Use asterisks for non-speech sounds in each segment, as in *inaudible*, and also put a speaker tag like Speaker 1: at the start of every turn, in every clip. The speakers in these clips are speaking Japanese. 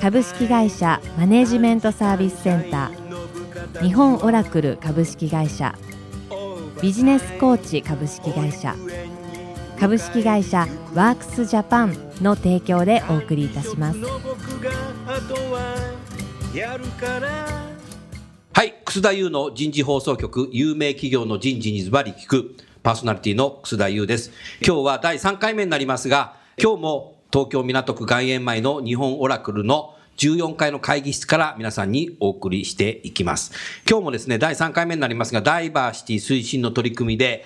Speaker 1: 株式会社マネジメントサービスセンター。日本オラクル株式会社。ビジネスコーチ株式会社。株式会社ワークスジャパンの提供でお送りいたします。
Speaker 2: はい楠田優の人事放送局。有名企業の人事にズバリ聞く。パーソナリティの楠田優です。今日は第3回目になりますが今日も東京港区外苑前の日本オラクルの14階の会議室から皆さんにお送りしていきます。今日もですね、第3回目になりますが、ダイバーシティ推進の取り組みで、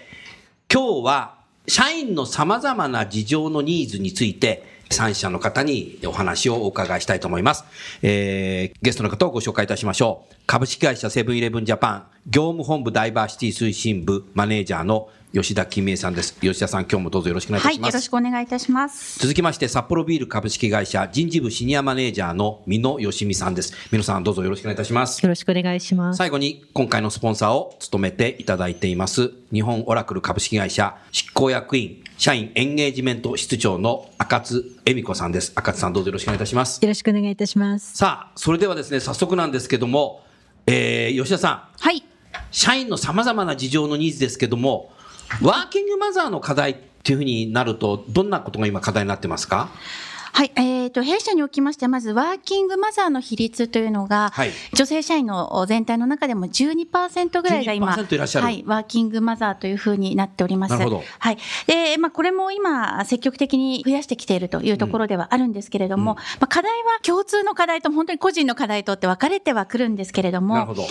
Speaker 2: 今日は社員の様々な事情のニーズについて、3社の方にお話をお伺いしたいと思います。えー、ゲストの方をご紹介いたしましょう。株式会社セブンイレブンジャパン業務本部ダイバーシティ推進部マネージャーの吉田金明さんです。吉田さん、今日もどうぞよろしくお願いいたします。はい、
Speaker 3: よろしくお願いいたします。
Speaker 2: 続きまして、札幌ビール株式会社人事部シニアマネージャーの美野義美さんです。美野さん、どうぞよろしくお願いいたします。
Speaker 4: よろしくお願いします。
Speaker 2: 最後に、今回のスポンサーを務めていただいています、日本オラクル株式会社執行役員、社員エンゲージメント室長の赤津恵美子さんです。赤津さん、どうぞよろしくお願いいたします。
Speaker 4: よろしくお願いいたします。
Speaker 2: さあ、それではですね、早速なんですけども、えー、吉田さん。
Speaker 3: はい。
Speaker 2: 社員の様々な事情のニーズですけども、ワーキングマザーの課題っていうふうになると、どんなことが今課題になってますか？
Speaker 3: はい、えっ、ー、と、弊社におきましては、まず、ワーキングマザーの比率というのが、はい、女性社員の全体の中でも12%ぐらいが今、
Speaker 2: いらっしゃる
Speaker 3: はい、ワーキングマザーというふうになっております。
Speaker 2: なるほど。
Speaker 3: はい。で、まあ、これも今、積極的に増やしてきているというところではあるんですけれども、うん、まあ、課題は共通の課題と、本当に個人の課題とって分かれてはくるんですけれども、
Speaker 2: なるほど。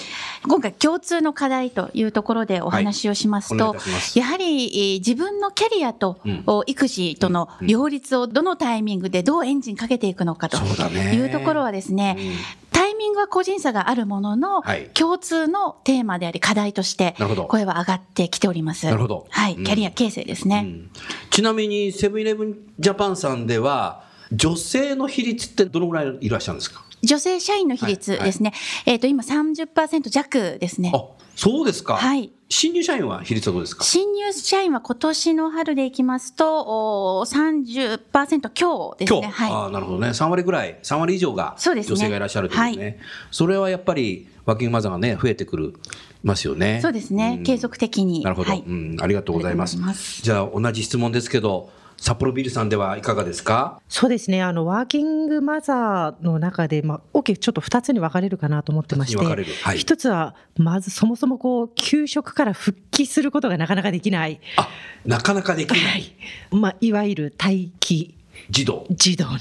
Speaker 3: 今回共通の課題というところでお話をしますと、はい、やはり自分のキャリアと、育児との両立をどのタイミングでどうエンジンかけていくのかというところはですね、ねタイミングは個人差があるものの、はい、共通のテーマであり課題として声は上がってきております。
Speaker 2: なるほど。
Speaker 3: はい、キャリア形成ですね。うん、
Speaker 2: ちなみにセブンイレブンジャパンさんでは女性の比率ってどのぐらいいらっしゃるんですか？
Speaker 3: 女性社員の比率ですね。はいはい、えっ、ー、と、今30%弱ですね。
Speaker 2: あ、そうですか。
Speaker 3: はい。
Speaker 2: 新入社員は比率はどうですか？
Speaker 3: 新入社員は今年の春でいきますと、お30%強ですね。
Speaker 2: はい、あなるほどね。3割ぐらい、3割以上が女性がいらっしゃるというね。はい、それはやっぱり、ワーキングマザーがね、増えてくる。ますよね。
Speaker 3: そうですね。うん、継続的に。
Speaker 2: なるほど、はい、うん。ありがとうございます。ますじゃあ、同じ質問ですけど、札幌ビルさんではいかがですか？
Speaker 4: そうですね、あのワーキングマザーの中で、まあ、大きくちょっと2つに分かれるかなと思ってまして、はい、1つは、まずそもそもこう給食から復帰することがなかなかできない。
Speaker 2: あなかなかできない。はい、
Speaker 4: まあ、いわゆる待機
Speaker 2: 児童
Speaker 4: 児童の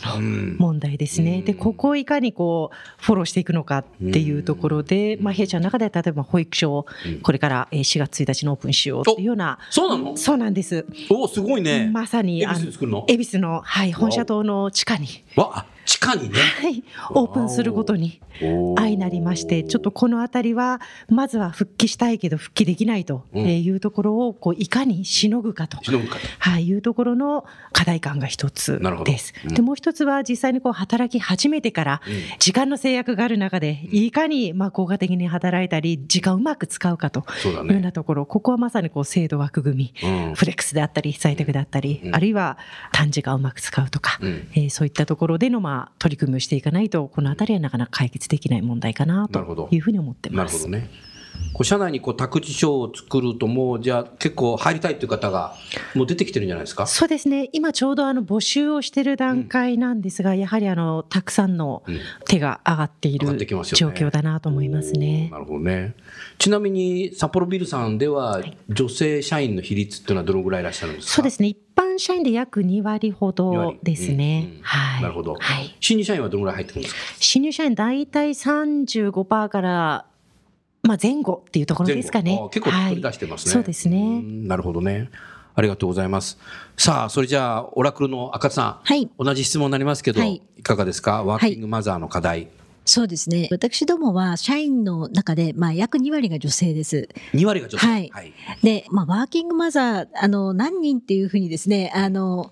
Speaker 4: 問題ですね、うん、でここをいかにこうフォローしていくのかっていうところで、うん、まあ、弊社の中で例えば保育所をこれから4月1日にオープンしようっていうような、
Speaker 2: そうなの？
Speaker 4: そうなんです。
Speaker 2: おすごいね。
Speaker 4: まさに恵比寿の、はい、本社棟の地下に
Speaker 2: わ地下にね、
Speaker 4: はい、オープンすることに相なりましてちょっとこの辺りはまずは復帰したいけど復帰できないというところをこういかにしのぐかと、はい、いうところの課題感が一つです。うん、でもう一つは実際にこう働き始めてから時間の制約がある中でいかにまあ効果的に働いたり時間をうまく使うかというようなところ、ここはまさにこう制度枠組み、うん、フレックスであったり在宅であったり、あるいは短時間をうまく使うとか、えー、そういったところでのまあ取り組みをしていかないとこの辺りはなかなか解決できない問題かなというふうに思ってます。
Speaker 2: なるほどねこう社内にこう託児所を作るともうじゃあ結構入りたいという方がもう出てきてるんじゃないですか？
Speaker 4: そうですね今ちょうどあの募集をしている段階なんですが、うん、やはりあのたくさんの手が上がっている、うん、状況だなと思いますね。
Speaker 2: なるほどねちなみに札幌ビルさんでは女性社員の比率っていうのはどのぐらいいらっしゃるんですか？
Speaker 4: そうですね般社員で約2割ほどですね。はい。
Speaker 2: なるほど。はい。新入社員はどのぐらい入ってくるんですか？
Speaker 4: 新入社員大体35%からまあ前後っていうところですかね。
Speaker 2: 結構取り出してますね、
Speaker 4: はい、そうですね。
Speaker 2: なるほどね。ありがとうございます。さあ、それじゃあ、オラクルの赤さん。
Speaker 3: はい。
Speaker 2: 同じ質問になりますけど、はい、いかがですか？ワーキングマザーの課題。
Speaker 5: そうですね。私どもは社員の中で、まあ、約2割が女性です。
Speaker 2: 2割が女性
Speaker 5: はい。はい、で、まあ、ワーキングマザー、あの、何人っていうふうにですね、あの、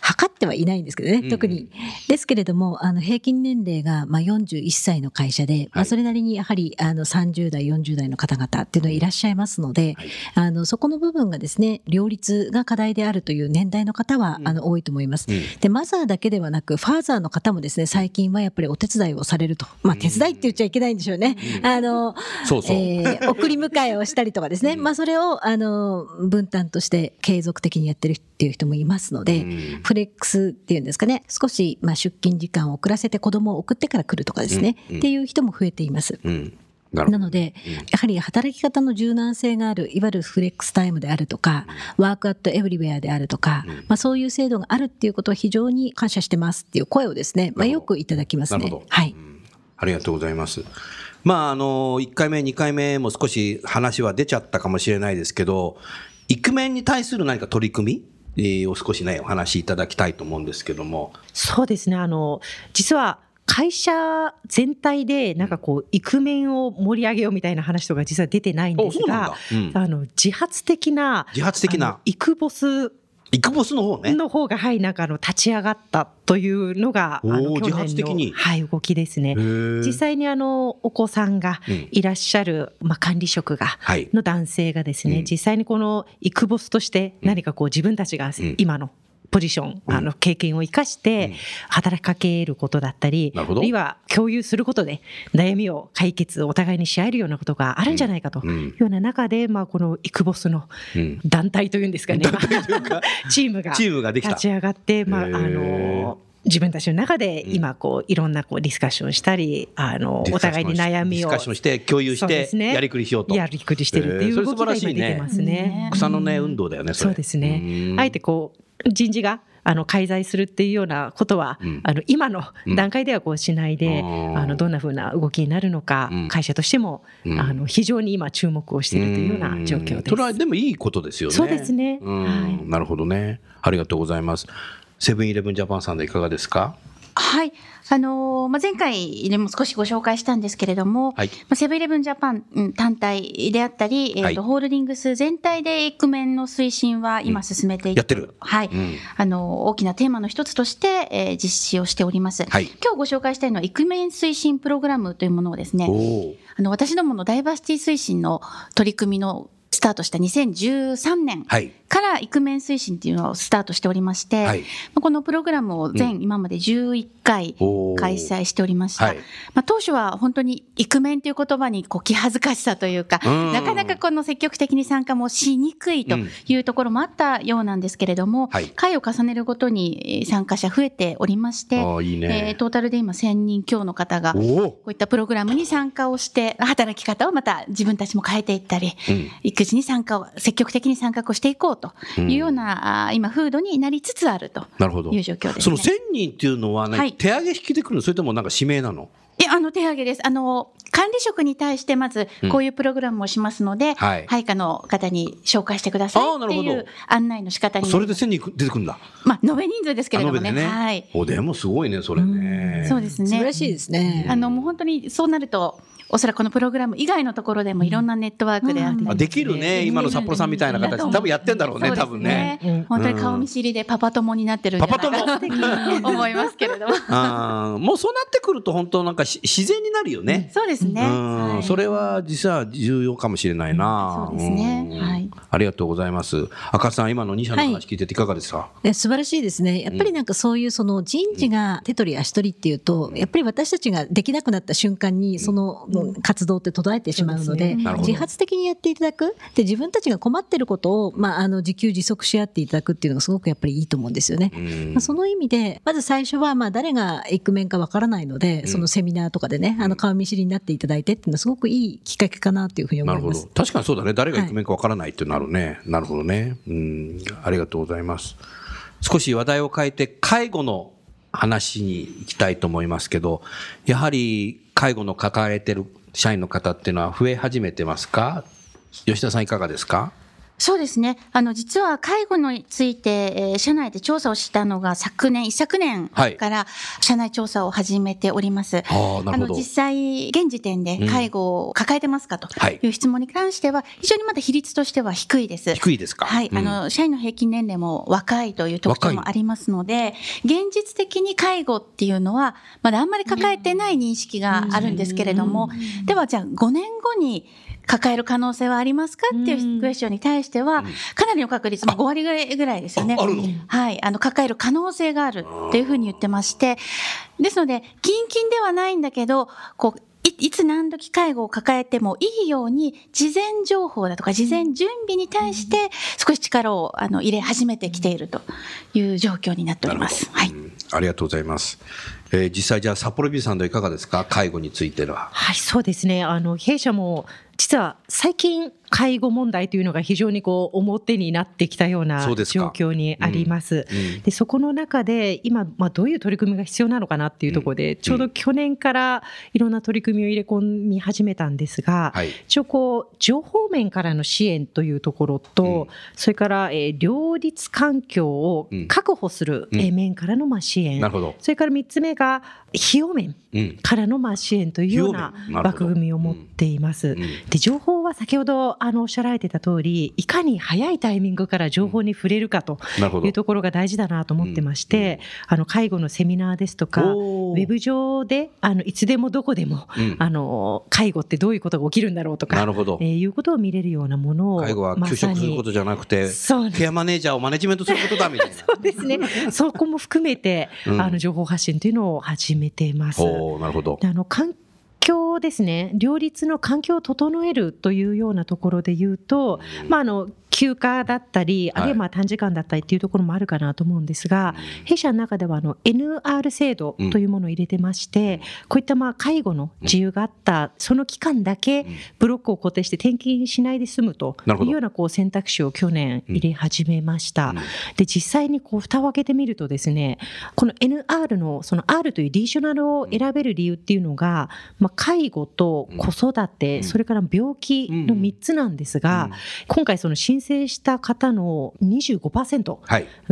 Speaker 5: 測ってはいないんですけどね、特に。ですけれども、あの、平均年齢が、まあ、41歳の会社で、はい、まあ、それなりにやはり、あの、30代、40代の方々っていうのはい。らっしゃいますので、はい、あの、そこの部分がですね、両立が課題であるという年代の方は、うん、あの、多いと思います。うん、で、マザーだけではなく、ファーザーの方もですね、最近はやっぱりお手伝いをされると。まあ、手伝いって言っちゃいけないんでしょうね。うん、あの、そうそう。えー、送り迎えをしたりとかですね、まあ、それを、あの、分担として継続的にやってるっていう人もいますので、フレックスっていううんですかね、少しまあ出勤時間を遅らせて子供を送ってから来るとかですね、うんうん、っていう人も増えています。うん。なので、やはり働き方の柔軟性がある、いわゆるフレックスタイムであるとか、ワークアットエブリウェアであるとか、まあ、そういう制度があるっていうことは非常に感謝してますっていう声をですね、まあ、よくいただきますね。はい、
Speaker 2: ありがとうございます。まあ、あの、1回目、2回目も少し話は出ちゃったかもしれないですけど、イクメンに対する何か取り組みえー、を少しね、お話しいただきたいと思うんですけども。
Speaker 4: そうですね。あの、実は、会社全体でなんかこう、イクメンを盛り上げようみたいな話とか実は出てないんですが、うん、あの、自発的な、
Speaker 2: 自発的な、
Speaker 4: イクボス
Speaker 2: イクボスの方ね。
Speaker 4: の方が、はい、なんかあの、立ち上がったというのが、あの、
Speaker 2: 自発的に。
Speaker 4: はい、動きですね。実際にあの、お子さんがいらっしゃる、うん、まあ、管理職が、の男性がですね、はい、実際にこの、イクボスとして何かこう、自分たちが今の、ポジション、あの、経験を生かして、働きかけることだったり、あるいは共有することで、悩みを解決、お互いにし合えるようなことがあるんじゃないかというような中で、まあ、このイクボスの団体というんですかね、*laughs* チームが立ち上がって、まあ、あの、自分たちの中で今こういろんなこうディスカッションしたり、あのお互いに悩みをディス
Speaker 2: カッションして共有してやりくりしようと。
Speaker 4: やりくりしてるっていう動きが今出てますね。
Speaker 2: 草の根運動だよね
Speaker 4: そうですね。あえてこう人事があの介在するっていうようなことは、うん、あの今の段階ではこうしないで、うん、あのどんなふうな動きになるのか、うん、会社としても、あの非常に今注目をしているというような状況です。
Speaker 2: それはでもいいことですよね。
Speaker 4: そうですね。
Speaker 2: はい、なるほどね。ありがとうございます。セブンイレブンジャパンさんでいかがですか？
Speaker 3: はい。あのー、まあ、前回でも少しご紹介したんですけれども、はい、まあ、セブンイレブンジャパン単体であったり、えっ、ー、と、ホールディングス全体でイクメンの推進は今進めてい
Speaker 2: る。やってる。
Speaker 3: はい。うん、あの、大きなテーマの一つとして、えー、実施をしております。はい、今日ご紹介したいのは、イクメン推進プログラムというものをですね、あの、私どものダイバーシティ推進の取り組みのスタートした2013年からイクメン推進っていうのをスタートしておりまして、はい、このプログラムを全今まで11回開催しておりました。はい、まあ、当初は本当にイクメンという言葉にこう気恥ずかしさというか、なかなかこの積極的に参加もしにくいというところもあったようなんですけれども、はい、回を重ねるごとに参加者増えておりまして、いいね、えー、トータルで今1000人強の方がこういったプログラムに参加をして、働き方をまた自分たちも変えていったり、うん、育児に参加を、積極的に参画をしていこうというような、うん、今、風土になりつつあるという状況です、ね、
Speaker 2: その1000人っていうのは、ね、はい、手上げ引きでくるの？それともなんか指名なの？
Speaker 3: いや、あの、手上げです。あの、管理職に対してまず、こういうプログラムをしますので、うんはい、配下の方に紹介してくださいっていう案内の仕方に
Speaker 2: それで1000人出てくるんだ。
Speaker 3: まあ、延べ人数ですけれどもね。ねはい。
Speaker 2: お、でもすごいね、それね。
Speaker 3: うん、そうですね。
Speaker 5: 素晴らしいですね。
Speaker 3: あの、もう本当にそうなると、おそらくこのプログラム以外のところでもいろんなネットワークであったり、
Speaker 2: できるね、今の札幌さんみたいな形、多分やってんだろうね、多分ね。
Speaker 3: 本当に顔見知りでパパ友になってるんじゃないかなと思いますけれども。*laughs*
Speaker 2: あもうそうなってくると本当なんか自然になるよね。
Speaker 3: そうですね。
Speaker 2: それは実は重要かもしれないな。
Speaker 3: そうですね。はい。
Speaker 2: ありがとうございます。赤さん、今の2社の話聞いてていかがですか、
Speaker 5: はい、素晴らしいですね。やっぱりなんかそういうその人事が手取り足取りっていうと、やっぱり私たちができなくなった瞬間に、その活動って途絶えてしまうので、ね、自発的にやっていただく。で、自分たちが困ってることを、まあ、あの、自給自足し合っていただくっていうのがすごくやっぱりいいと思うんですよね。まあ、その意味で、まず最初は、まあ、誰がイクメンかわからないので、そのセミナーとかでね、あの、顔見知りになっていただいてっていうのはすごくいいきっかけかなというふうに思います。
Speaker 2: 確かにそうだね。誰がイクメンかわからないってなるね。はい、なるほどね。うん、ありがとうございます。少し話題を変えて、介護の話に行きたいと思いますけど、やはり介護の抱えてる社員の方っていうのは増え始めてますか？吉田さんいかがですか？
Speaker 3: そうですね。あの、実は介護について、えー、社内で調査をしたのが昨年、一昨年から社内調査を始めております。はい、あの、実際、現時点で介護を抱えてますかという質問に関しては、非常にまだ比率としては低いです。
Speaker 2: 低いですか
Speaker 3: はい。うん、あの、社員の平均年齢も若いという特徴もありますので、現実的に介護っていうのは、まだあんまり抱えてない認識があるんですけれども、ではじゃあ5年後に抱える可能性はありますか？っていうクエスチョンに対しては、かなりの確率、も5割ぐらいぐらいですよね。はい。あの、抱える可能性があるというふうに言ってまして、ですので、近々ではないんだけど、こう、いいつ何時介護を抱えてもいいように、事前情報だとか、事前準備に対して、少し力をあの入れ始めてきているという状況になっております。はい。
Speaker 2: ありがとうございます。えー、実際じゃあ札幌ビーさんでいかがですか？介護については。
Speaker 4: はい、そうですね。あの、弊社も実は最近介護問題というのが非常にこう表になってきたような状況にあります。そで、うん、そこの中で今、まあ、どういう取り組みが必要なのかなっていうところで、うん、ちょうど去年からいろんな取り組みを入れ込み始めたんですが、はい、一応こう情報面からの支援というところと、それから、えー、両立環境を確保する、面からのまあ支援、それから3つ目が費用面からのまあ支援というような枠組みを持っています。で情報は先ほどあのおっしゃられてた通りいかに早いタイミングから情報に触れるかというところが大事だなと思ってまして、あの介護のセミナーですとかウェブ上であのいつでもどこでも、あの介護ってどういうことが起きるんだろうとかなるほど、えー、いうことを見れるようなものを
Speaker 2: 介護は休職することじゃなくてケアマネージャーをマネジメントすることだみたいな。
Speaker 4: そうですね。そこも含めて、あの情報発信というのを始めています。
Speaker 2: なるほど。
Speaker 4: あの環境ですね。両立の環境を整えるというようなところで言うと、まあ、あの休暇だったり、あるいはまあ短時間だったりっていうところもあるかなと思うんですが、弊社の中ではあの NR 制度というものを入れてまして、こういったまあ介護の自由があった、その期間だけブロックを固定して転勤しないで済むというようなこう選択肢を去年入れ始めました。で、実際にこう蓋を開けてみるとですね、この NR のその R というリージョナルを選べる理由っていうのが、まあ、介護と子育て、それから病気の3つなんですが、今回その申請した方の25%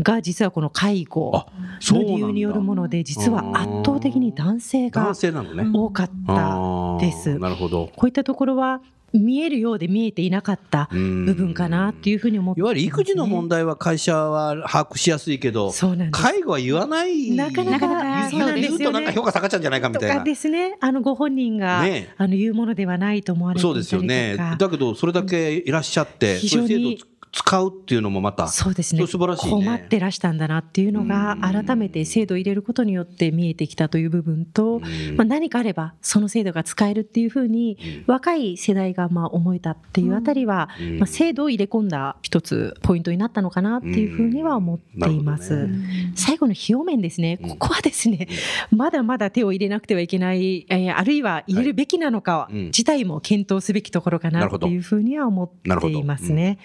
Speaker 4: が実はこの介護の理由によるもので、実は圧倒的に男性が多かったです。なるほど。こういったところは見えるようで見えていなかった部分かなっていうふうに思って、
Speaker 2: ね、いわゆる育児の問題は会社は把握しやすいけど、介護は言わない。
Speaker 4: なかなか、
Speaker 2: そう言うとなんか評価下がっちゃうんじゃないかみたいな。
Speaker 4: ですね。あの、ご本人が、ね、あの、言うものではないと思われていたりとか。そうですよね。
Speaker 2: だけど、それだけいらっしゃって、非常に使うっていうのもまた
Speaker 4: そうですね。素晴らしい、ね、困ってらしたんだなっていうのが改めて制度を入れることによって見えてきたという部分と、まあ、何かあればその制度が使えるっていうふうに若い世代がまあ思えたっていうあたりは、まあ、制度を入れ込んだ一つポイントになったのかなっていうふうには思っています。ね、最後の費用面ですね。ここはですねまだまだ手を入れなくてはいけない、えー、あるいは入れるべきなのか自体も検討すべきところかなっていうふうには思っていますね。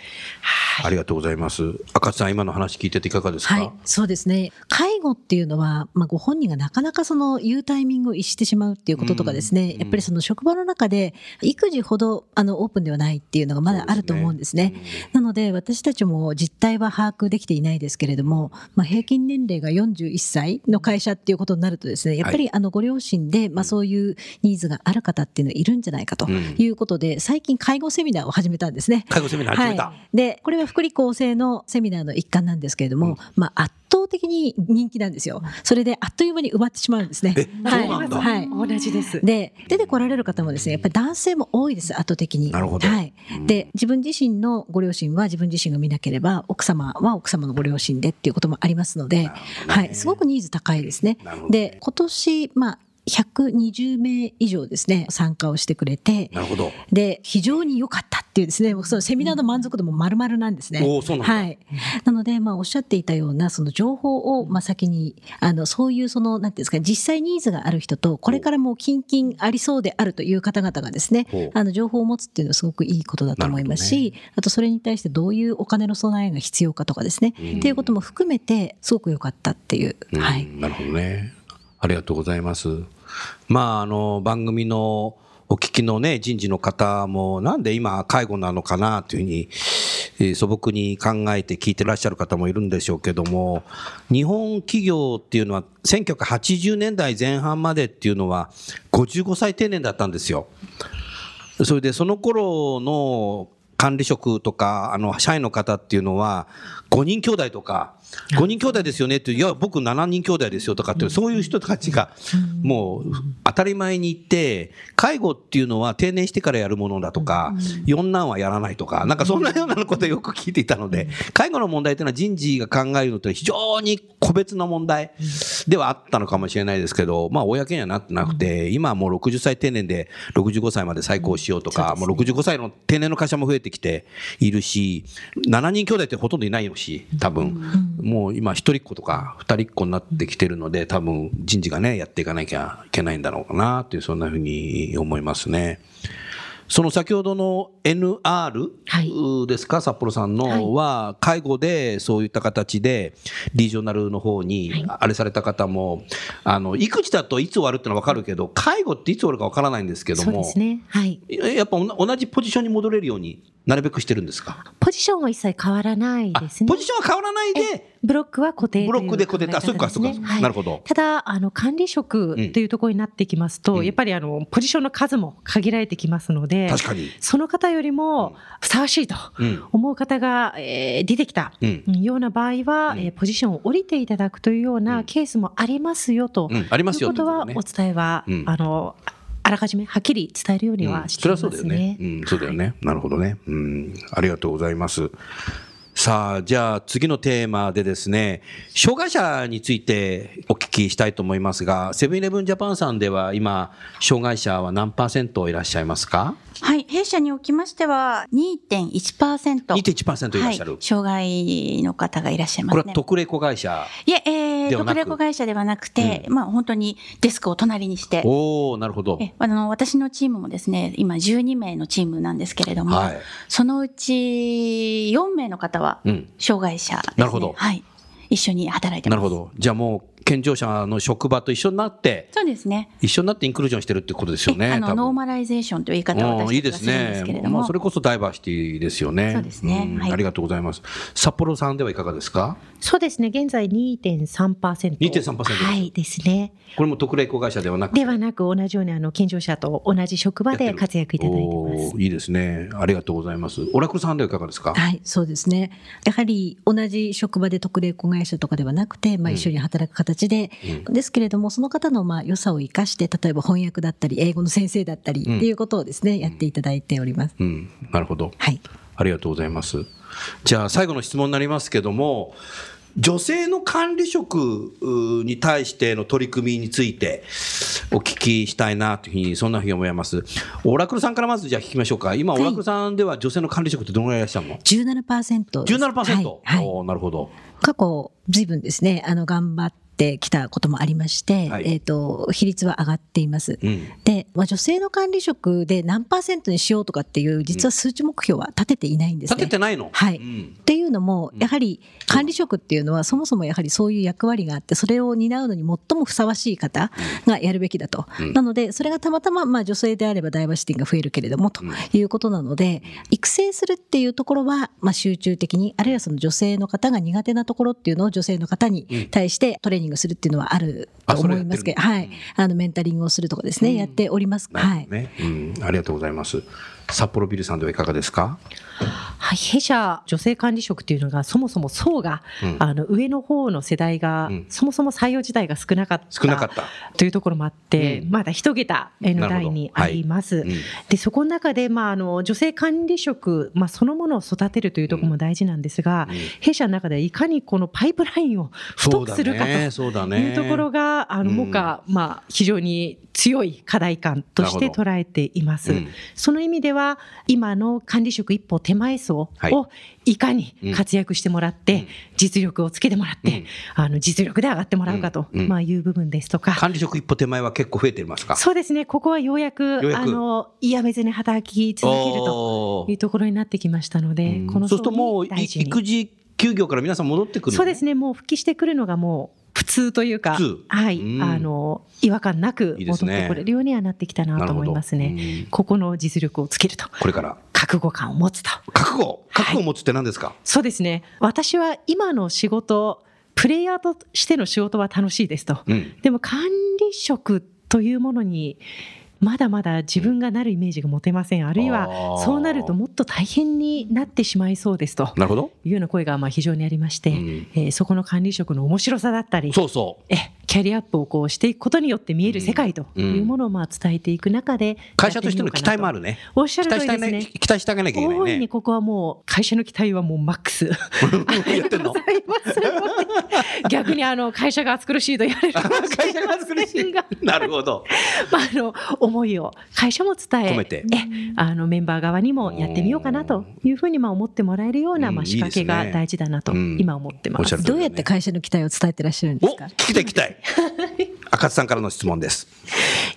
Speaker 2: ありがとうございます。赤津さん、今の話聞いてていかがですか、はい、
Speaker 5: そうですね。介護っていうのは、まあ、ご本人がなかなかその言うタイミングを逸してしまうっていうこととかですね、うん、やっぱりその職場の中で育児ほどあのオープンではないっていうのがまだあると思うんですね。すねうん、なので、私たちも実態は把握できていないですけれども、まあ、平均年齢が41歳の会社っていうことになるとですね、やっぱりあのご両親で、まあ、そういうニーズがある方っていうのはいるんじゃないかということで、最近介護セミナーを始めたんですね。
Speaker 2: 介護セミナー始めた。
Speaker 5: はい、で、これは福利厚生のセミナーの一環なんですけれども、うん、まあ、圧倒的に人気なんですよ。それであっという間に埋まってしまうんですね。
Speaker 2: はい、
Speaker 4: はい、同じです。
Speaker 5: で、出てこられる方もですね、やっぱり男性も多いです、圧倒的に。
Speaker 2: なるほど。
Speaker 5: はい。で、自分自身のご両親は自分自身が見なければ、奥様は奥様のご両親でっていうこともありますので、はい、すごくニーズ高いですね。で、今年、まあ、120名以上ですね、参加をしてくれて、
Speaker 2: なるほど。
Speaker 5: で、非常に良かったっていうですね、そのセミナーの満足度も丸々なんですね。
Speaker 2: おそうなん
Speaker 5: はい。なので、まあ、おっしゃっていたような、その情報を、まあ、先に、あの、そういうその、なんていうんですか、実際ニーズがある人と、これからもう、近々ありそうであるという方々がですね、あの、情報を持つっていうのはすごくいいことだと思いますし、ね、あと、それに対してどういうお金の備えが必要かとかですね、っていうことも含めて、すごく良かったっていう。はい。
Speaker 2: なるほどね。ありがとうございます。まあ、あの、番組のお聞きのね、人事の方も、なんで今、介護なのかなというふうに、えー、素朴に考えて聞いてらっしゃる方もいるんでしょうけども、日本企業っていうのは、1980年代前半までっていうのは、55歳定年だったんですよ。それでその頃の管理職とか、あの、社員の方っていうのは、5人兄弟とか、5人兄弟ですよねって、いや、僕7人兄弟ですよとかって、そういう人たちが、もう当たり前に言って、介護っていうのは定年してからやるものだとか、四男はやらないとか、なんかそんなようなことをよく聞いていたので、介護の問題っていうのは人事が考えるのって非常に個別の問題ではあったのかもしれないですけど、まあ、公にはなってなくて、今はもう60歳定年で65歳まで再興しようとか、もう65歳の定年の会社も増えてきているし、7人兄弟ってほとんどいないし、多分。もう今一人っ子とか二人っ子になってきてるので、多分人事がね、やっていかなきゃいけないんだろうかなっていう、そんなふうに思いますね。その先ほどの NR ですか、はい、札幌さんのは、介護でそういった形で、リージョナルの方にあれされた方も、あの育児だといつ終わるってのは分かるけど、介護っていつ終わるか分からないんですけども、そうですね。はい、やっぱ同じポジションに戻れるようになるべくしてるんですか？
Speaker 4: ポジションは一切変わらないですね。
Speaker 2: ポジションは変わらないで、
Speaker 4: ブロックは固定
Speaker 2: ブロックで固定、あ、そうか、そうか、はい、なるほど。
Speaker 4: ただ、あの、管理職というところになってきますと、うん、やっぱりあの、ポジションの数も限られてきますので、
Speaker 2: 確かに。
Speaker 4: その方よりもふさわしいと思う方が、えー、出てきたような場合は、うん、えー、ポジションを降りていただくというようなケースもありますよと、うん、ありますよということは、お伝えは、あの、あらかじめはっきり伝えるようにはしていますね。うん、それはそうだよね。
Speaker 2: うん、そうだよね。なるほどね。うん、ありがとうございます。さあ、じゃあ次のテーマでですね、障害者についてお聞きしたいと思いますが、セブンイレブンジャパンさんでは今、障害者は何パーセントいらっしゃいますか？
Speaker 3: はい、弊社におきましては2.1%。
Speaker 2: 2.1%いらっしゃる、はい、
Speaker 3: 障害の方がいらっしゃいます、
Speaker 2: ね、これは特例子会社
Speaker 3: いえ、えー、特例子会社ではなくて、うん、まあ本当にデスクを隣にして。
Speaker 2: おなるほど。
Speaker 3: えあの、私のチームもですね、今12名のチームなんですけれども、はい、そのうち4名の方は障害者ね、うん、なるほど。はい。一緒に働いてます。
Speaker 2: なるほど。じゃあもう健常者の職場と一緒になって、
Speaker 3: そうですね。
Speaker 2: 一緒になってインクルージョンしてるってことですよね。
Speaker 3: あのノーマライゼーションという言い方を私たちはですけれども、
Speaker 2: まあ、それこそダイバーシティですよね。
Speaker 3: そうですね、
Speaker 2: はい、ありがとうございます。札幌さんではいかがですか？
Speaker 4: そうですね。現在2.3%。
Speaker 2: 2.3%。
Speaker 4: はいですね。
Speaker 2: これも特例子会社ではなく
Speaker 4: ではなく同じようにあの健常者と同じ職場で活躍いただいてます。
Speaker 2: いいですね。ありがとうございます。オラクルさんではいかがですか？
Speaker 5: はい、そうですね。やはり同じ職場で特例子会社とかではなくて、まあ一緒に働く形で、うん、ですけれどもその方のまあ良さを生かして例えば翻訳だったり英語の先生だったりっていうことをですね、うん、やっていただいております。
Speaker 2: うん、なるほど。
Speaker 5: はい。
Speaker 2: ありがとうございます。じゃあ最後の質問になりますけども。女性の管理職に対しての取り組みについてお聞きしたいなというふうに、そんなふうに思います。オラクルさんからまずじゃあ聞きましょうか。今、オラクルさんでは女性の管理職ってどのぐらいいらっしゃるの
Speaker 5: ?17%。
Speaker 2: 17%? はい、おなるほど。
Speaker 5: 過去、ずいぶんですね、あの、頑張ってきたこともありまして、はい、えっ、ー、と、比率は上がっています。うん、で、まあ、女性の管理職で何パーセントにしようとかっていう、実は数値目標は立てていないんですね。
Speaker 2: 立ててないの？
Speaker 5: はい。うん、っていうのも、やはり管理職っていうのは、そもそもやはりそういう役割があって、それを担うのに最もふさわしい方がやるべきだと。うん、なので、それがたまたま、まあ、女性であればダイバーシティが増えるけれども、ということなので、育成するっていうところは、まあ、集中的に、あるいはその女性の方が苦手なところっていうのを女性の方に対してトレーニングするっていうのはあるると思いますけど、はい、あのメンタリングをするとかですね、うん、やっております。はい、
Speaker 2: ね、うん、ありがとうございます。札幌ビルさんではいかがですか？
Speaker 4: はい、弊社女性管理職っていうのがそもそも層が、うん、あの上の方の世代が、うん、そもそも採用自体が少なかった。少なかった。というところもあって、うん、まだ一桁の台にあります。はい、でそこの中で、まあ、あの女性管理職、まあ、そのものを育てるというところも大事なんですが、弊社の中でいかにこのパイプラインを太くするかというところが、あの目下、まあ、非常に強い課題感として捉えています。その意味では今の管理職一歩手前層をい。かに活躍してもらって、実力をつけてもらって、あの実力で上がってもらうかと、まあ、いう部分ですとか。
Speaker 2: 管理職一歩手前は結構増えてますか？
Speaker 4: そうですね。ここはようやくあのやめずに働き続けるというところになってきましたので、
Speaker 2: このそうするともう育児休業から皆さん戻ってくる
Speaker 4: そうですね、もう復帰してくるのがもう普通というか、はい、あの違和感なく戻ってこれるようにはなってきたなと思いますね。いいすねここの実力をつけると。
Speaker 2: これから。
Speaker 4: 覚悟感を持つと。
Speaker 2: 覚悟？覚悟を持つって何ですか、はい、
Speaker 4: そうですね。私は今の仕事、プレイヤーとしての仕事は楽しいですと。うん、でも管理職というものにまだまだ自分がなるイメージが持てません、あるいはそうなるともっと大変になってしまいそうですとなるほどいうような声がまあ非常にありまして、うん、えー、そこの管理職の面白さだったり、
Speaker 2: そうそう
Speaker 4: えキャリアアップをこうしていくことによって見える世界というものをまあ伝えていく中で、
Speaker 2: 会社としての期待もあるね。
Speaker 4: おっしゃる通りですね。
Speaker 2: 期待してあげなきゃいけない、ね。
Speaker 4: 大いにここはもう会社の期待はもうマックス。*laughs*
Speaker 2: やってんの？*laughs*
Speaker 4: 逆にあの会社が暑苦しいと言われる会社が暑苦しい *laughs*
Speaker 2: なるほど。*laughs*
Speaker 4: まああの思いを会社も伝え、込めてえあのメンバー側にもやってみようかなというふうにまあ思ってもらえるようなまあ仕掛けが大事だなと今思ってます。
Speaker 5: どうやって会社の期待を伝えてらっしゃるんですか？
Speaker 2: 聞きたい聞きたい。赤津さんからの質問です。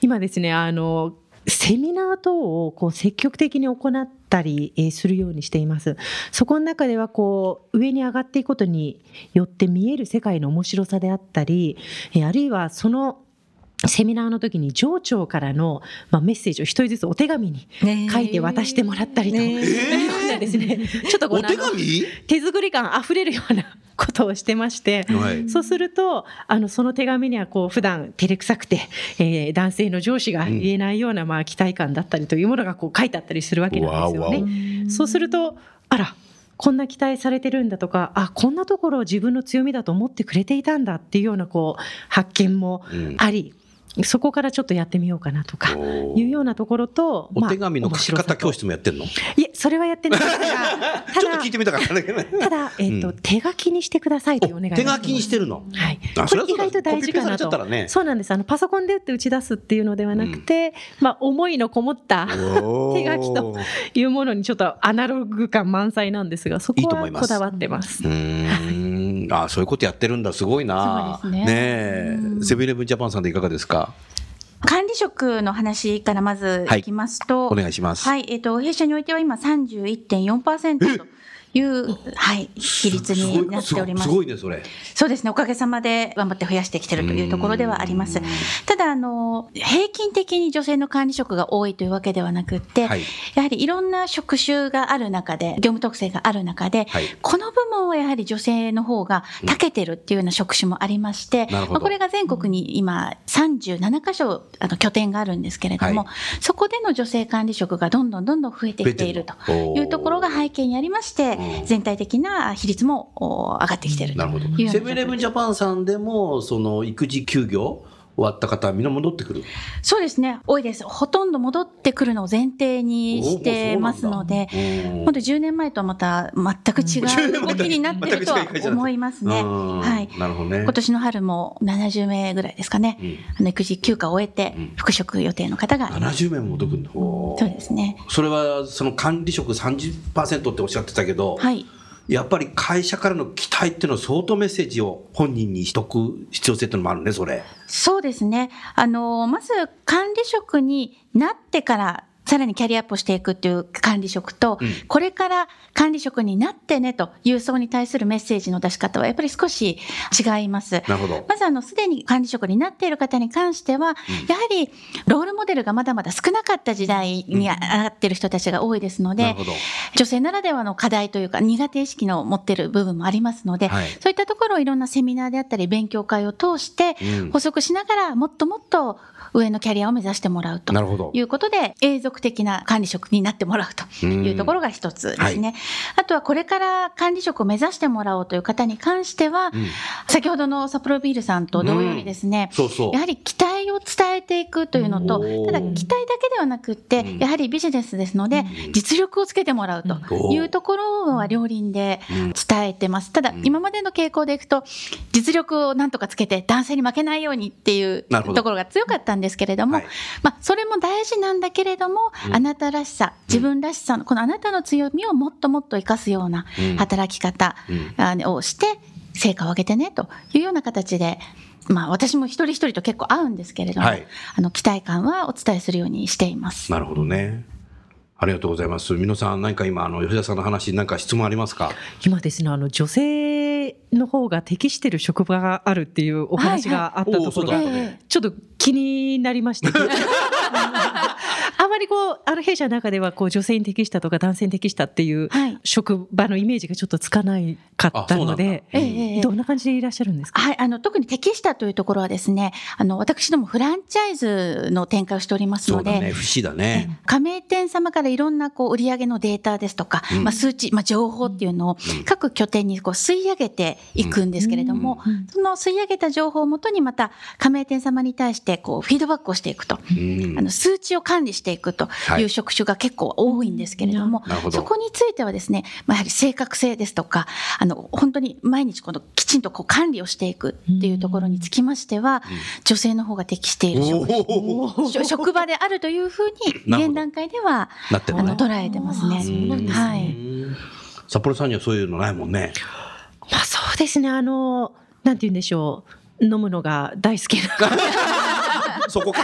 Speaker 4: 今ですね、あの、セミナー等をこう積極的に行ったりするようにしています。そこの中ではこう上に上がっていくことによって見える世界の面白さであったり、あるいはそのセミナーの時に上長からの、まあ、メッセージを一人ずつお手紙に書いて渡してもらったりというようなですね、*laughs* ちょっとこの手作り感あふれるようなことをしてまして、はい、そうするとあのその手紙にはこう普段照れくさくて、えー、男性の上司が言えないような、まあ、期待感だったりというものがこう書いてあったりするわけなんですよね。そうするとあらこんな期待されてるんだとかあこんなところを自分の強みだと思ってくれていたんだっていうようなこう発見もあり、うんそこからちょっとやってみようかなとかいうようなところと、
Speaker 2: お手紙の書き方教室もやってるの？い
Speaker 4: え、それはやってない。ですが、
Speaker 2: ちょっと聞いてみたかったんだけど
Speaker 4: ただ、えっ、ー、と、うん、手書きにしてくださいというお願い
Speaker 2: 手書きにしてるの？
Speaker 4: はい。これ意外と大事かなと。ね、そうなんです。あの、パソコンで打って打ち出すっていうのではなくて、うん、まあ、思いのこもった手書きというものにちょっとアナログ感満載なんですが、そこはこだわってます。いい
Speaker 2: うんあそういうことやってるんだ、すごいな。ね。ねセブンイレブンジャパンさんでいかがですか？
Speaker 3: 管理職の話からまずいきますと、
Speaker 2: はい、お願いします。
Speaker 3: はい、えっ、ー、と、弊社においては今31.4%と。いう、はい、比率になっております。
Speaker 2: すごいね、それ。
Speaker 3: そうですね、おかげさまで頑張って増やしてきてるというところではあります。ただ、あの、平均的に女性の管理職が多いというわけではなくて、はい、やはりいろんな職種がある中で、業務特性がある中で、はい、この部門はやはり女性の方が長けてるっていうような職種もありまして、まあ、これが全国に今37箇所あの拠点があるんですけれども、はい、そこでの女性管理職がどんどんどんどん増えてきているというところが背景にありまして、全体的な比率も上がってきているなるほど。
Speaker 2: セブンイレブンジャパンさんでも、その育児休業終わった方はみんな戻ってくる？
Speaker 3: そうですね、多いです。ほとんど戻ってくるのを前提にしてますので、本当10年前とはまた全く違う *laughs* 動きになってるとは思いますね。はい。なるほどね。今年の春も70名ぐらいですかね、うん、あの育児休暇を終えて復職予定の方が。
Speaker 2: 70名も戻くる
Speaker 3: のそうですね。
Speaker 2: それはその管理職30%っておっしゃってたけど、はい。やっぱり会社からの期待っていうのは相当メッセージを本人にしとく必要性っていうのもあるね、それ。
Speaker 3: そうですね。あの、まず管理職になってからさらにキャリアアップしていくっていう管理職と、うん、これから管理職になってねという層に対するメッセージの出し方はやっぱり少し違います。なるほど。まずあの、すでに管理職になっている方に関しては、うん、やはりロールモデルがまだまだ少なかった時代にあってる人たちが多いですので、うん、女性ならではの課題というか苦手意識の持ってる部分もありますので、はい、そういったところをいろんなセミナーであったり勉強会を通して補足しながらもっともっと上のキャリアを目指してもらうと。いうことで、永続的な管理職になってもらうというところが一つですね。はい、あとはこれから管理職を目指してもらおうという方に関しては、うん、先ほどのサプロビールさんと同様にですね、うん、そうそう。やはり期待を伝えていくというのと、ただ期待だけではなくって、やはりビジネスですので、実力をつけてもらうというところは両輪で伝えてます。ただ、今までの傾向でいくと、実力をなんとかつけて男性に負けないようにっていうところが強かったんですけれども、はい、まあ、それも大事なんだけれども、うん、あなたらしさ、自分らしさの、このあなたの強みをもっともっと生かすような働き方をして、成果を上げてねというような形で、まあ、私も一人一人と結構合うんですけれども、はい、あの期待感はお伝えするようにしています。
Speaker 2: なるほどね。ありがとうございます。皆さん、何か今、あの、吉田さんの話、何か質問ありますか？
Speaker 4: 今ですね、あの、女性の方が適している職場があるっていうお話があったところが、ちょっと気になりまして。*laughs* あまりこう、あの弊社の中ではこう女性に適したとか男性に適したっていう職場のイメージがちょっとつかないかったので、どんな感じでいらっしゃるんですか？
Speaker 3: はい、あの、特に適したというところはですね、あの、私どもフランチャイズの展開をしておりますので、そうだ
Speaker 2: ね、不思だね。
Speaker 3: 加盟店様からいろんなこう売上のデータですとか、うん、まあ数値、まあ情報っていうのを各拠点にこう吸い上げていくんですけれども、うん、その吸い上げた情報をもとにまた加盟店様に対してこうフィードバックをしていくと、あの数値を管理していくという職種が結構多いんですけれども、はい、そこについてはですね、まあ、やはり正確性ですとか、あの、本当に毎日このきちんとこう管理をしていくっていうところにつきましては、女性の方が適している職職場であるというふうに、現段階では、あの捉えてますね。はい。
Speaker 2: 札幌さんにはそういうのないもんね。
Speaker 4: まあそうですね、あの、なんて言うんでしょう。飲むのが大好きな。*laughs*
Speaker 2: そこか。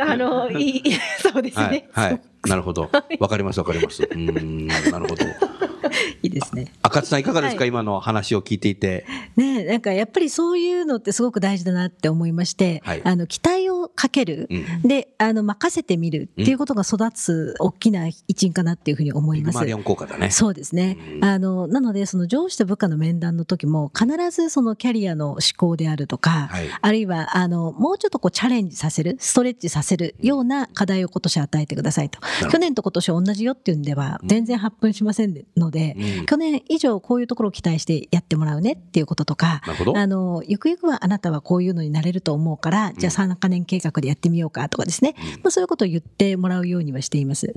Speaker 4: あの、いい、*laughs* そうですね。
Speaker 2: はい。はい、なるほど。わかります、わかります。うん、なるほど。*laughs*
Speaker 5: いいですね。
Speaker 2: 赤津さんいかがですか、はい、今の話を聞いていて。
Speaker 5: ねなんかやっぱりそういうのってすごく大事だなって思いまして、はい、あの、期待をかける、うん、で、あの、任せてみるっていうことが育つ大きな一因かなっていうふうに思います。
Speaker 2: リオン効果だね。
Speaker 5: そうですね。うん、あの、なので、その上司と部下の面談の時も、必ずそのキャリアの思考であるとか、はい、あるいは、あの、もうちょっとこうチャレンジさせる、ストレッチさせるような課題を今年与えてくださいと。去年と今年同じよっていうんでは、全然発奮しませんので、うん、去年以上こういうところを期待してやってもらうねっていうこととか、あの、ゆくゆくはあなたはこういうのになれると思うから、じゃあ3カ年計画でやってみようかとかですね、まあ、そういうことを言ってもらうようにはしています。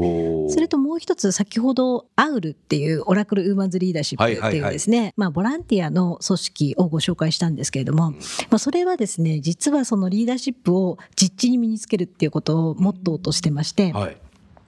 Speaker 5: それともう一つ、先ほど、アウルっていうオラクルウーマンズリーダーシップっていうですね、まあ、ボランティアの組織をご紹介したんですけれども、まあ、それはですね、実はそのリーダーシップを実地に身につけるっていうことをモットーとしてまして、はい。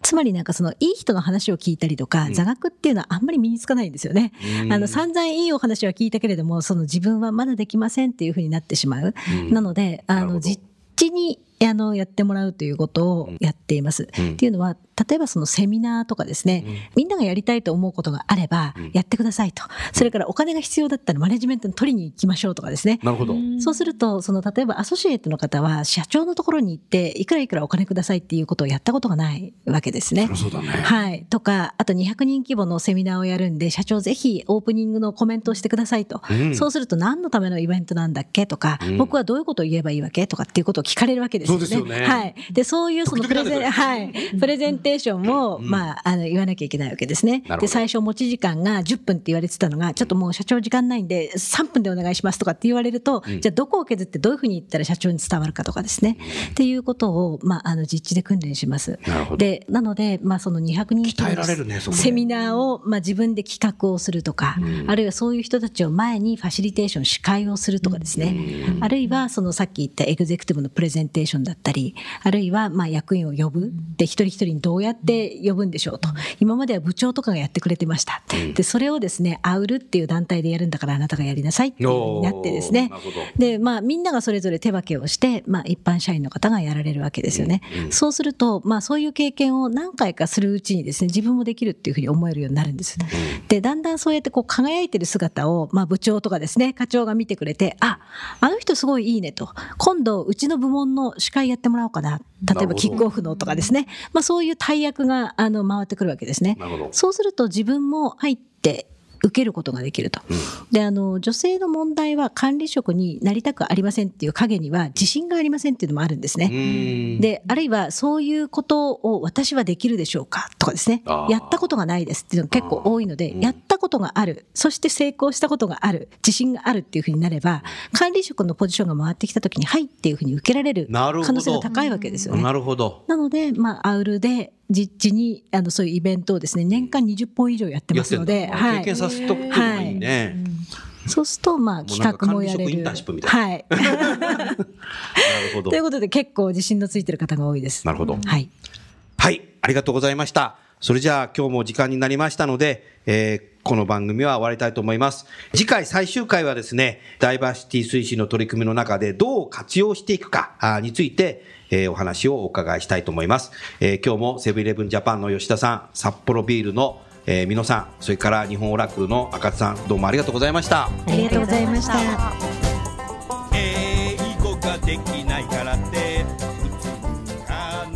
Speaker 5: つまりなんかそのいい人の話を聞いたりとか、座学っていうのはあんまり身につかないんですよね。あの散々いいお話は聞いたけれども、その自分はまだできませんっていうふうになってしまう。なので、あの実ちにあのやってもらうということをやっています。っていうのは例えばそのセミナーとかですね、うん、みんながやりたいと思うことがあれば、やってくださいと。それからお金が必要だったらマネジメントに取りに行きましょうとかですね。
Speaker 2: なるほど。
Speaker 5: そうすると、その例えばアソシエイトの方は社長のところに行って、いくらいくらお金くださいっていうことをやったことがないわけですね。
Speaker 2: そうだね。
Speaker 5: はい。とか、あと200人規模のセミナーをやるんで、社長ぜひオープニングのコメントをしてくださいと。うん、そうすると何のためのイベントなんだっけとか、うん、僕はどういうことを言えばいいわけとかっていうことを聞かれるわけですよね。
Speaker 2: そうですよね。
Speaker 5: はい。で、そういうそのプレゼン、はい。プレゼンテーションも、まあ、あの、言わなきゃいけないわけですね。で、最初持ち時間が10分って言われてたのが、ちょっともう社長時間ないんで、3分でお願いしますとかって言われると、うん、じゃあどこを削ってどういうふうに言ったら社長に伝わるかとかですね。うん、っていうことを、まあ、あの、実地で訓練します。で、なので、まあ、その200人
Speaker 2: 鍛えられるね、
Speaker 5: セミナーを、まあ、自分で企画をするとか、うん、あるいはそういう人たちを前にファシリテーション、司会をするとかですね。あるいは、そのさっき言ったエグゼクティブのプレゼンテーションだったり、あるいは、まあ、役員を呼ぶ。で、一人一人にどうやって呼ぶんでしょうと。今までは部長とかがやってくれてました。で、それをですね、アウルっていう団体でやるんだからあなたがやりなさいっていになってですね。で、まあみんながそれぞれ手分けをして、まあ一般社員の方がやられるわけですよね。そうすると、まあそういう経験を何回かするうちにですね、自分もできるっていうふうに思えるようになるんです。うん、で、だんだんそうやってこう輝いてる姿を、まあ部長とかですね、課長が見てくれて、あ、あの人すごいいいねと。今度うちの部門の司会やってもらおうかな。例えばキックオフのとかですね。まあそういう大役があの回ってくるわけですね。そうすると自分も入って受けることができると。うん、で、あの、女性の問題は管理職になりたくありませんっていう影には自信がありませんっていうのもあるんですね。で、あるいはそういうことを私はできるでしょうか？とかですね。やったことがないですっていうのが結構多いので、やったことがある、そして成功したことがある、自信があるっていうふうになれば、管理職のポジションが回ってきた時に、はいっていうふうに受けられる可能性が高いわけですよね。
Speaker 2: なるほど。
Speaker 5: なので、まあ、アウルで実地にあのそういうイベントをですね年間20本以上やってますので、
Speaker 2: はい、経験させとくといいね。はい
Speaker 5: そうすると、まあ、企画もやれる。はい。*laughs* なるほど。ということで、結構自信のついてる方が多いです。
Speaker 2: なるほど。
Speaker 5: はい。
Speaker 2: はい、ありがとうございました。それじゃあ、今日も時間になりましたので、えー、この番組は終わりたいと思います。次回最終回はですね、ダイバーシティ推進の取り組みの中でどう活用していくかについて、ええー、お話をお伺いしたいと思います。えー、今日もセブンイレブンジャパンの吉田さん、札幌ビールのえー、美濃さん、それから日本オラクルの赤津さん、どうもありがとうございました。
Speaker 5: ありがとうございました。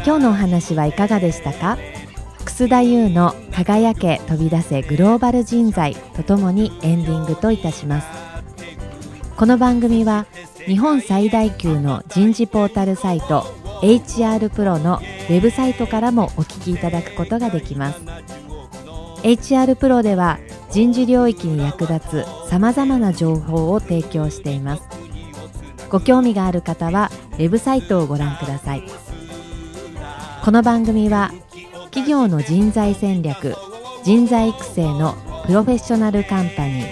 Speaker 1: 今日のお話はいかがでしたか？楠田優の輝け飛び出せグローバル人材とともにエンディングといたしますこの番組は日本最大級の人事ポータルサイト HR プロのウェブサイトからもお聞きいただくことができます。HR プロでは人事領域に役立つさまざまな情報を提供しています。ご興味がある方はウェブサイトをご覧ください。この番組は企業の人材戦略人材育成のプロフェッショナルカンパニー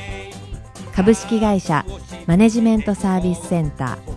Speaker 1: 株式会社マネジメントサービスセンター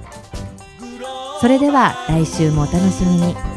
Speaker 1: それでは来週もお楽しみに。